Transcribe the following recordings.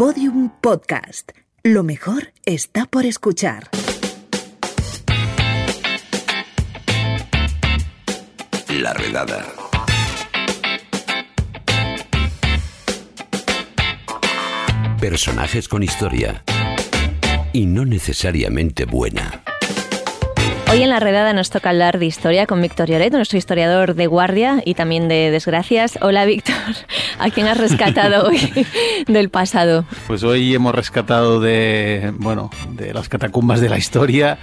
Podium Podcast. Lo mejor está por escuchar. La redada. Personajes con historia. Y no necesariamente buena. Hoy en la redada nos toca hablar de historia con Víctor Lloret, nuestro historiador de guardia y también de desgracias. Hola Víctor, ¿a quién has rescatado hoy del pasado? Pues hoy hemos rescatado de, bueno, de las catacumbas de la historia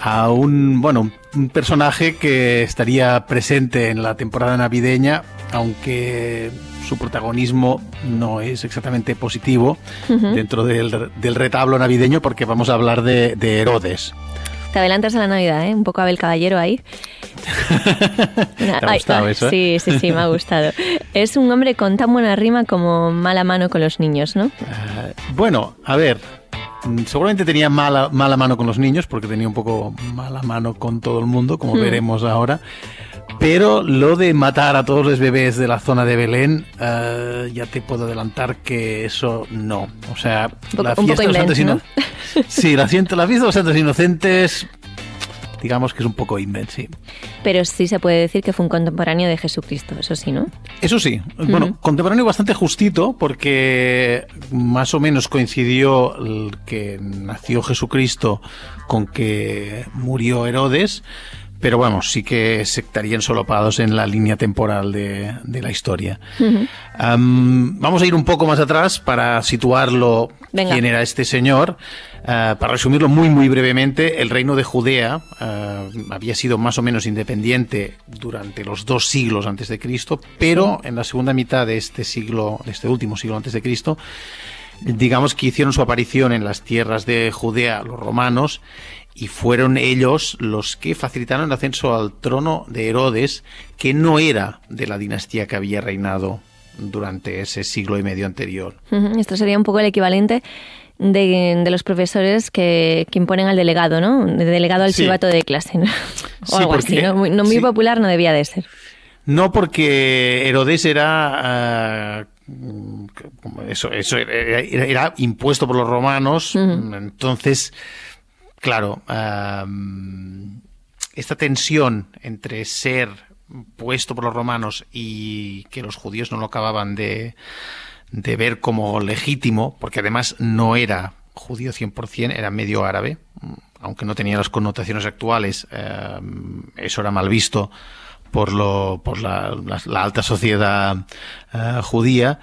a un, bueno, un personaje que estaría presente en la temporada navideña, aunque su protagonismo no es exactamente positivo dentro del, del, retablo navideño porque vamos a hablar de, de Herodes. Te adelantas a la Navidad, ¿eh? Un poco Abel Caballero ahí. ¿Te ha gustado eso? Sí, sí, sí, me ha gustado. Es un hombre con tan buena rima como mala mano con los niños, ¿no? Uh, bueno, a ver, seguramente tenía mala, mala mano con los niños, porque tenía un poco mala mano con todo el mundo, como mm. veremos ahora. Pero lo de matar a todos los bebés de la zona de Belén, uh, ya te puedo adelantar que eso no. O sea, la fiesta de los santos ¿no? Sí, la, la fiesta de los santos inocentes digamos que es un poco invent, sí. Pero sí se puede decir que fue un contemporáneo de Jesucristo, eso sí, ¿no? Eso sí. Uh -huh. Bueno, contemporáneo bastante justito porque más o menos coincidió el que nació Jesucristo con que murió Herodes. Pero vamos, sí que se estarían solapados en la línea temporal de, de la historia. Uh -huh. um, vamos a ir un poco más atrás para situarlo Venga. quién era este señor. Uh, para resumirlo muy muy brevemente, el reino de Judea uh, había sido más o menos independiente durante los dos siglos antes de Cristo, pero en la segunda mitad de este siglo, de este último siglo antes de Cristo, digamos que hicieron su aparición en las tierras de Judea los romanos y fueron ellos los que facilitaron el ascenso al trono de Herodes, que no era de la dinastía que había reinado durante ese siglo y medio anterior. Esto sería un poco el equivalente de, de, los profesores que, que, imponen al delegado, ¿no? De delegado al Sí. chivato de clase, ¿no? O Sí, algo porque- así, ¿no? Muy, no muy sí. popular no debía de ser. No porque Herodes era... uh, como eso, eso era, era, impuesto por los romanos, Uh -huh. entonces, claro, uh, esta tensión entre ser puesto por los romanos y que los judíos no lo acababan de, ver como legítimo, porque además no era judío 100%, era medio árabe, aunque no tenía las connotaciones actuales, eh, eso era mal visto por, lo, por la alta sociedad eh, judía.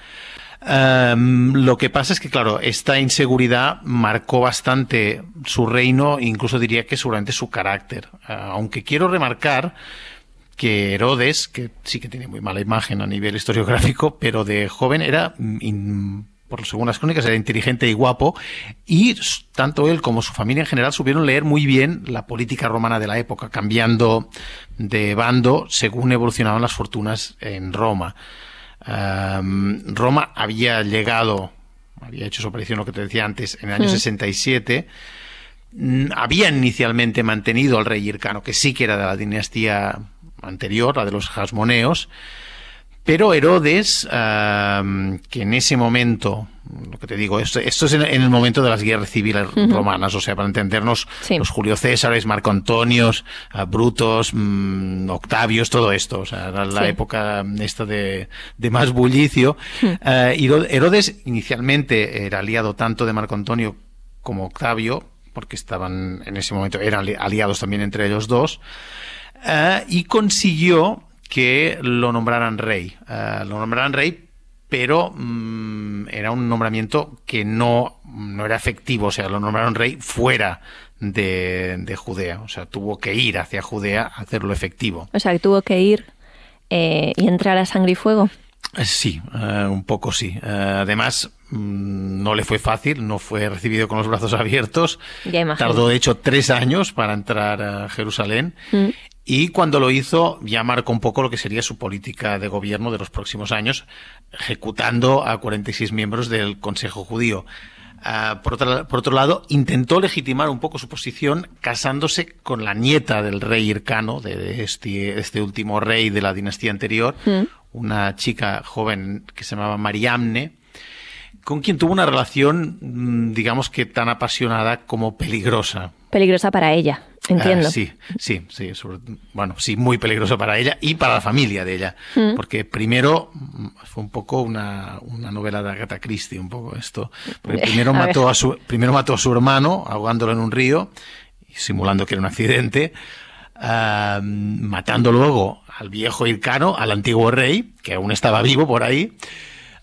Um, lo que pasa es que, claro, esta inseguridad marcó bastante su reino, incluso diría que seguramente su carácter. Uh, aunque quiero remarcar que Herodes, que sí que tiene muy mala imagen a nivel historiográfico, pero de joven era, por según las crónicas, era inteligente y guapo, y tanto él como su familia en general supieron leer muy bien la política romana de la época, cambiando de bando según evolucionaban las fortunas en Roma. Um, Roma había llegado, había hecho su aparición, lo que te decía antes, en el año Mm. 67. Mm, Habían inicialmente mantenido al rey Hircano, que sí que era de la dinastía anterior, la de los Hasmoneos, pero Herodes, uh, que en ese momento, lo que te digo, esto, esto es en, en, el momento de las guerras civiles uh -huh. romanas, o sea, para entendernos, Sí. los Julio Césares, Marco Antonios, uh, Brutos, mm, Octavios, todo esto, o sea, era la Sí. época esta de, de más bullicio. Uh, y Herodes inicialmente era aliado tanto de Marco Antonio como Octavio, porque estaban en ese momento, eran aliados también entre ellos dos, uh, y consiguió que lo nombraran rey. Uh, lo nombraran rey, pero mmm, era un nombramiento que no, no era efectivo, o sea, lo nombraron rey fuera de, de, Judea, o sea, tuvo que ir hacia Judea a hacerlo efectivo. O sea, que tuvo que ir eh, y entrar a sangre y fuego. Sí, uh, un poco sí. Uh, además, mmm, no le fue fácil, no fue recibido con los brazos abiertos. Ya Tardó, de hecho, tres años para entrar a Jerusalén. Mm. Y cuando lo hizo, ya marcó un poco lo que sería su política de gobierno de los próximos años, ejecutando a 46 miembros del Consejo Judío. Uh, por, otro, por, otro, lado, intentó legitimar un poco su posición casándose con la nieta del rey Hircano, de este, este último rey de la dinastía anterior, mm. una chica joven que se llamaba Mariamne, con quien tuvo una relación, mm, digamos que tan apasionada como peligrosa. Peligrosa para ella, entiendo. Ah, sí, sí, sí. sobre- bueno, sí, muy peligroso para ella y para la familia de ella. Mm. Porque primero mm, fue un poco una, una novela de Agatha Christie, un poco esto. Porque primero A mató ver. a su, primero mató a su hermano ahogándolo en un río, simulando que era un accidente. ah, matando luego al viejo Hircano, al antiguo rey, que aún estaba vivo por ahí.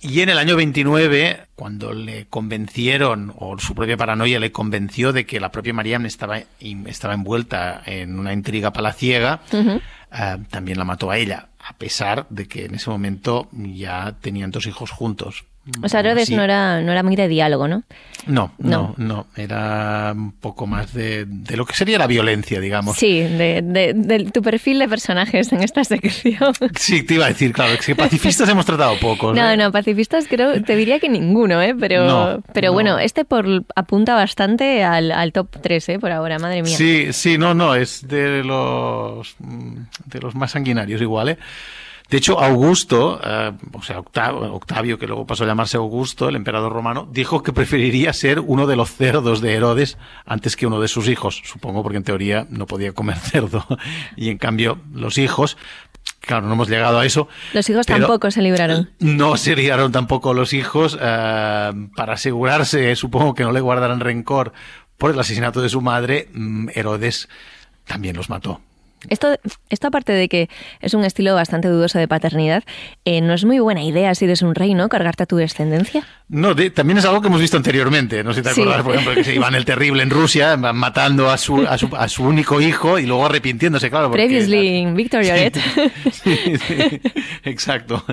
Y en el año 29, cuando le convencieron, o su propia paranoia le convenció de que la propia Mariam estaba, estaba envuelta en una intriga palaciega, eh, también la mató a ella, a pesar de que en ese momento ya tenían dos hijos juntos. O sea, Herodes Así- no era, no era muy de diálogo, ¿no? No, No. no, no, era un poco más de, de lo que sería la violencia, digamos. Sí, de, de- de tu perfil de personajes en esta sección. Sí, te iba a decir, claro, es que pacifistas hemos tratado pocos. No, ¿eh? no, pacifistas creo, te diría que ninguno, ¿eh? Pero, No, pero no. bueno, este por, apunta bastante al, al top 3, ¿eh? Por ahora, madre mía. Sí, sí, no, no, es de los de los más sanguinarios igual, ¿eh? De hecho, Augusto, eh, o sea, Octavio, Octavio, que luego pasó a llamarse Augusto, el emperador romano, dijo que preferiría ser uno de los cerdos de Herodes antes que uno de sus hijos. Supongo porque en teoría no podía comer cerdo. Y en cambio, los hijos, claro, no hemos llegado a eso. Los hijos tampoco se libraron. No se liaron tampoco los hijos eh, para asegurarse, supongo que no le guardaran rencor por el asesinato de su madre. mm, Herodes también los mató. Esto, esto aparte de que es un estilo bastante dudoso de paternidad, eh, no es muy buena idea si eres un rey, ¿no? Cargarte a tu descendencia. No, de- también es algo que hemos visto anteriormente. No sé si te Sí. acuerdas, por ejemplo, que se Iván el Terrible en Rusia, matando a su, a su, a su único hijo y luego arrepintiéndose, claro. porque- Previously in Victor Lloret. Sí, sí, exacto.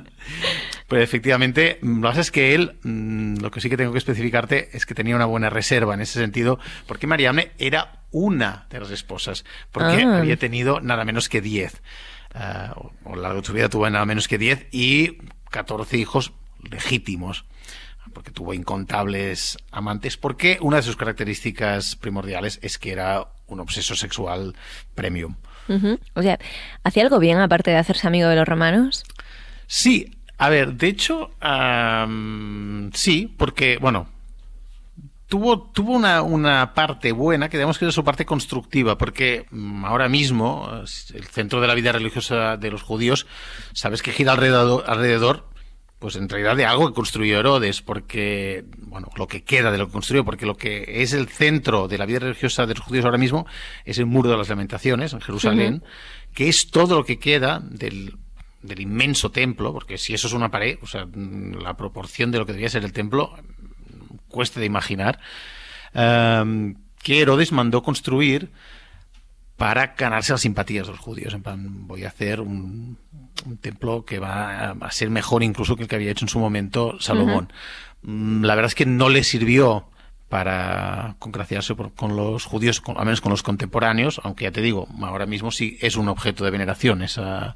Pero efectivamente, lo que pasa es que él, mm, lo que sí que tengo que especificarte es que tenía una buena reserva en ese sentido, porque Mariamne era una de las esposas, porque Ah. había tenido nada menos que 10. Ah, o o a lo largo de su vida tuvo nada menos que 10 y 14 hijos legítimos porque tuvo incontables amantes, porque una de sus características primordiales es que era un obseso sexual premium. O sea, ¿hacía algo bien aparte de hacerse amigo de los romanos? Sí, a ver, de hecho, sí, porque, bueno, tuvo, tuvo una, una parte buena, que digamos que era su parte constructiva, porque mm, ahora mismo el centro de la vida religiosa de los judíos, sabes que gira alrededor, alrededor pues en realidad de algo que construyó Herodes, porque, bueno, lo que queda de lo que construyó, porque lo que es el centro de la vida religiosa de los judíos ahora mismo es el Muro de las Lamentaciones en Jerusalén, que es todo lo que queda del, del inmenso templo, porque si eso es una pared, o sea, la proporción de lo que debía ser el templo, cueste de imaginar, em, que Herodes mandó construir para ganarse las simpatías de los judíos. En plan, voy a hacer un, un templo que va a, a ser mejor incluso que el que había hecho en su momento Salomón. Mm, La verdad es que no le sirvió para congraciarse por- con los judíos, con- al menos con los contemporáneos, aunque ya te digo, ahora mismo sí es un objeto de veneración esa,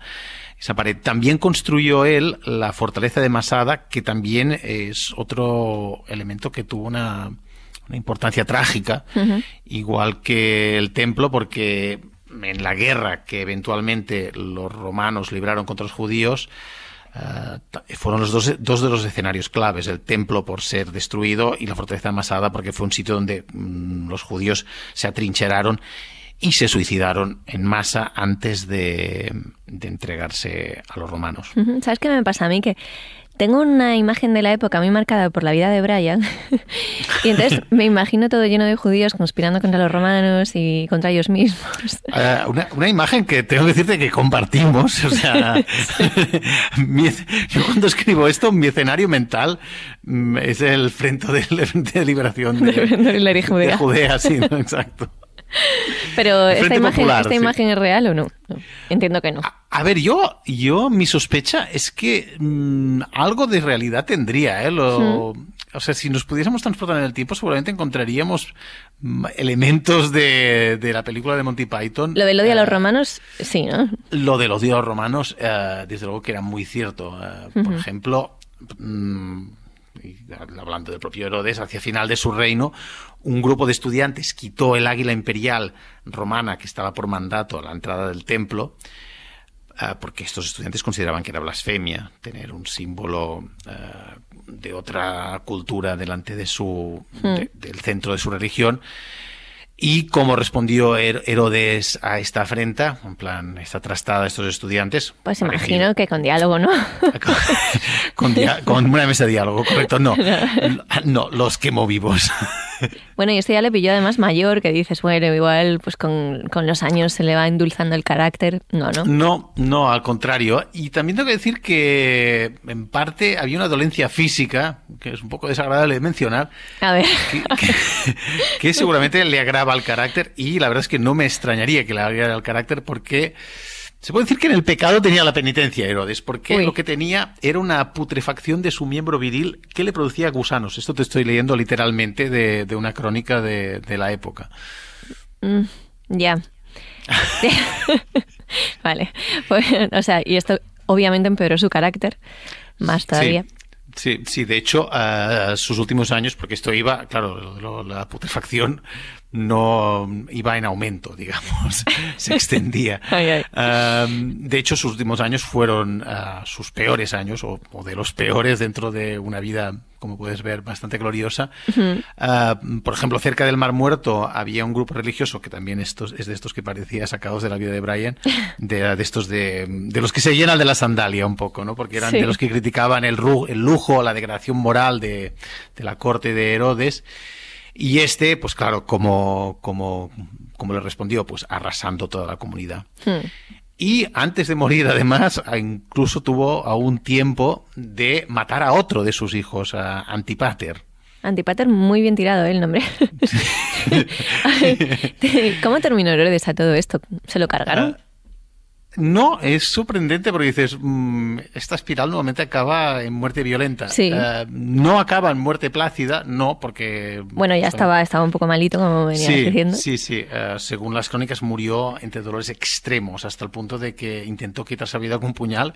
esa pared. También construyó él la fortaleza de Masada, que también es otro elemento que tuvo una, una importancia trágica, igual que el templo, porque en la guerra que eventualmente los romanos libraron contra los judíos, eh, fueron los dos, dos de los escenarios claves, el templo por ser destruido y la fortaleza de Masada porque fue un sitio donde mm, los judíos se atrincheraron y se suicidaron en masa antes de, de entregarse a los romanos. ¿Sabes qué me pasa a mí? Que tengo una imagen de la época muy marcada por la vida de Brian y entonces me imagino todo lleno de judíos conspirando contra los romanos y contra ellos mismos. Eh, una, una imagen que tengo que decirte que compartimos. O sea, mi- yo cuando escribo esto, mi escenario mental mm, es el frente de, el Frente de liberación de, De de Judea. Judea, sí, ¿no? exacto. Pero esta imagen, Popular, esta sí. imagen es real o no? No, Entiendo que no. A, a ver, yo, yo, mi sospecha es que mm, algo de realidad tendría, ¿eh? Lo, O sea, si nos pudiésemos transportar en el tiempo, seguramente encontraríamos mm, elementos de, de la película de Monty Python. Lo del odio a los Eh, romanos, sí, ¿no? Lo de los dios romanos, eh, desde luego que era muy cierto. Eh, Por ejemplo, mm, hablando del propio Herodes, hacia final de su reino, un grupo de estudiantes quitó el águila imperial romana que estaba por mandato a la entrada del templo. Ah, porque estos estudiantes consideraban que era blasfemia tener un símbolo ah, de otra cultura delante de su, de- del centro de su religión. Y cómo respondió Her- Herodes a esta afrenta, en plan, esta trastada de estos estudiantes. Pues imagino que con diálogo, ¿no? con, con dia- con una mesa de diálogo, correcto. No, no, los quemo vivos. Bueno, y este ya le pilló además mayor, que dices, bueno, igual pues con, con los años se le va endulzando el carácter. No, no. No, no, al contrario. Y también tengo que decir que en parte había una dolencia física, que es un poco desagradable de mencionar, A ver. que, que- que seguramente le agrava el carácter y la verdad es que no me extrañaría que le agravara el carácter porque se puede decir que en el pecado tenía la penitencia Herodes, porque Uy. lo que tenía era una putrefacción de su miembro viril que le producía gusanos. Esto te estoy leyendo literalmente de, de una crónica de, de la época. Mm, ya. vale. Pues, o sea, y esto obviamente empeoró su carácter. Más todavía. Sí. Sí, sí, de hecho, a sus últimos años, porque esto iba, claro, lo- la putrefacción no iba en aumento, digamos, se extendía. Ay, ay. Um, de hecho, sus últimos años fueron ah, sus peores años, o, o de los peores dentro de una vida, como puedes ver, bastante gloriosa. Ah, por ejemplo, cerca del Mar Muerto había un grupo religioso que también estos, es de estos que parecía sacados de la vida de Brian, de, de estos de, de los que se llenan de la sandalia un poco, ¿no? Porque eran Sí. de los que criticaban el, el lujo, la degradación moral de, de la corte de Herodes. Y este, pues claro, como, como, como le respondió, pues arrasando toda la comunidad. Hmm. Y antes de morir, además, incluso tuvo aún tiempo de matar a otro de sus hijos, a Antipater. Antipater, muy bien tirado ¿eh? el nombre. ¿Cómo terminó Herodes a todo esto? ¿Se lo cargaron? Ah, No, es sorprendente porque dices, mm, esta espiral normalmente acaba en muerte violenta. Sí. Eh, no acaba en muerte plácida, no, porque... bueno, ya estaba, estaba un poco malito, como venías Sí, diciendo. sí, sí. Eh, según las crónicas, murió entre dolores extremos hasta el punto de que intentó quitarse la vida con un puñal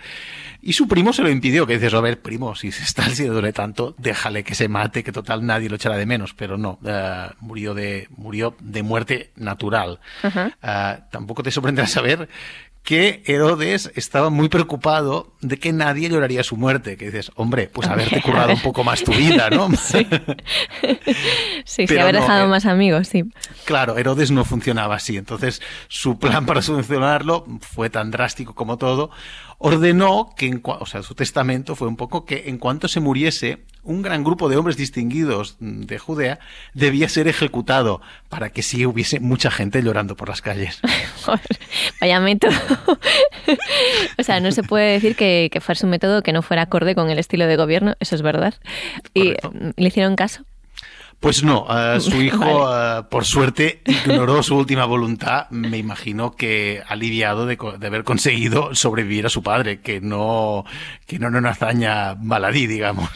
y su primo se lo impidió. Que dices, a ver, primo, si se está, si le duele tanto, déjale que se mate, que total nadie lo echará de menos. Pero no, eh, murió de murió de muerte natural. Eh, tampoco te sorprenderá saber que Herodes estaba muy preocupado de que nadie lloraría su muerte. Que dices, hombre, pues Hombre, haberte currado ver. un poco más tu vida, ¿no? Sí. Sí, sí, haber no, dejado eh. más amigos, sí. Claro, Herodes no funcionaba así. Entonces, su plan para solucionarlo fue tan drástico como todo. Ordenó que, en o sea, su testamento fue un poco que en cuanto se muriese, un gran grupo de hombres distinguidos mm, de Judea debía ser ejecutado para que sí hubiese mucha gente llorando por las calles. Vaya método. o sea, no se puede decir que, que fuera un método que no fuera acorde con el estilo de gobierno, eso es verdad. Y Correcto. le hicieron caso. Pues no, eh, su hijo, Vale. eh, por suerte, ignoró su última voluntad. Me imagino que aliviado de, co- de haber conseguido sobrevivir a su padre, que no, que no era una hazaña baladí, digamos.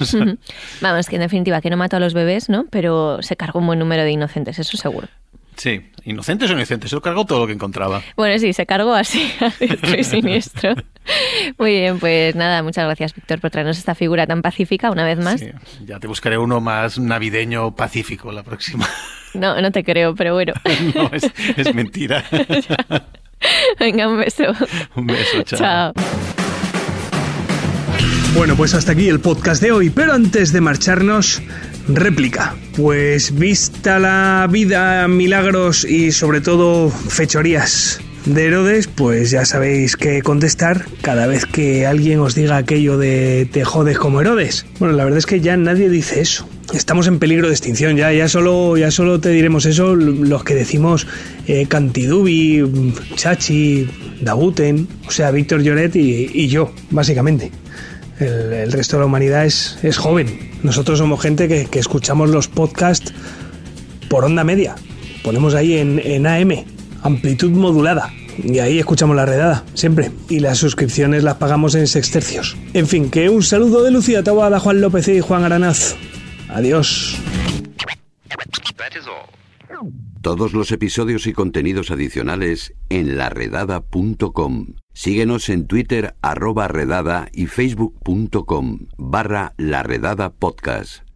Vamos, que en definitiva, que no mató a los bebés, ¿no? Pero se cargó un buen número de inocentes, eso seguro. Sí, inocentes o inocentes, se lo cargó todo lo que encontraba. Bueno, sí, se cargó así, a diestro y siniestro. Muy bien, pues nada, muchas gracias, Víctor, por traernos esta figura tan pacífica una vez más. Sí, ya te buscaré uno más navideño pacífico la próxima. No, no te creo, pero bueno. no, es, es mentira. Venga, un beso. Un beso, chao. Chao. Bueno, pues hasta aquí el podcast de hoy, pero antes de marcharnos, réplica. Pues vista la vida, milagros y sobre todo fechorías de Herodes, pues ya sabéis qué contestar cada vez que alguien os diga aquello de te jodes como Herodes. Bueno, la verdad es que ya nadie dice eso. Estamos en peligro de extinción, ya, ya, solo, ya solo te diremos eso los que decimos eh, Cantidubi, Chachi, Dabuten, o sea, Víctor Lloret y, yo, básicamente. El, el resto de la humanidad es, es joven. Nosotros somos gente que, que escuchamos los podcasts por onda media. Ponemos ahí en, en AM, amplitud modulada. Y ahí escuchamos la redada, siempre. Y las suscripciones las pagamos en sextercios. En fin, que un saludo de Lucía Taboada, Juan López y Juan Aranaz. Adiós. Todos los episodios y contenidos adicionales en laredada.com. Síguenos en Twitter arroba redada y facebook.com barra laredada podcast.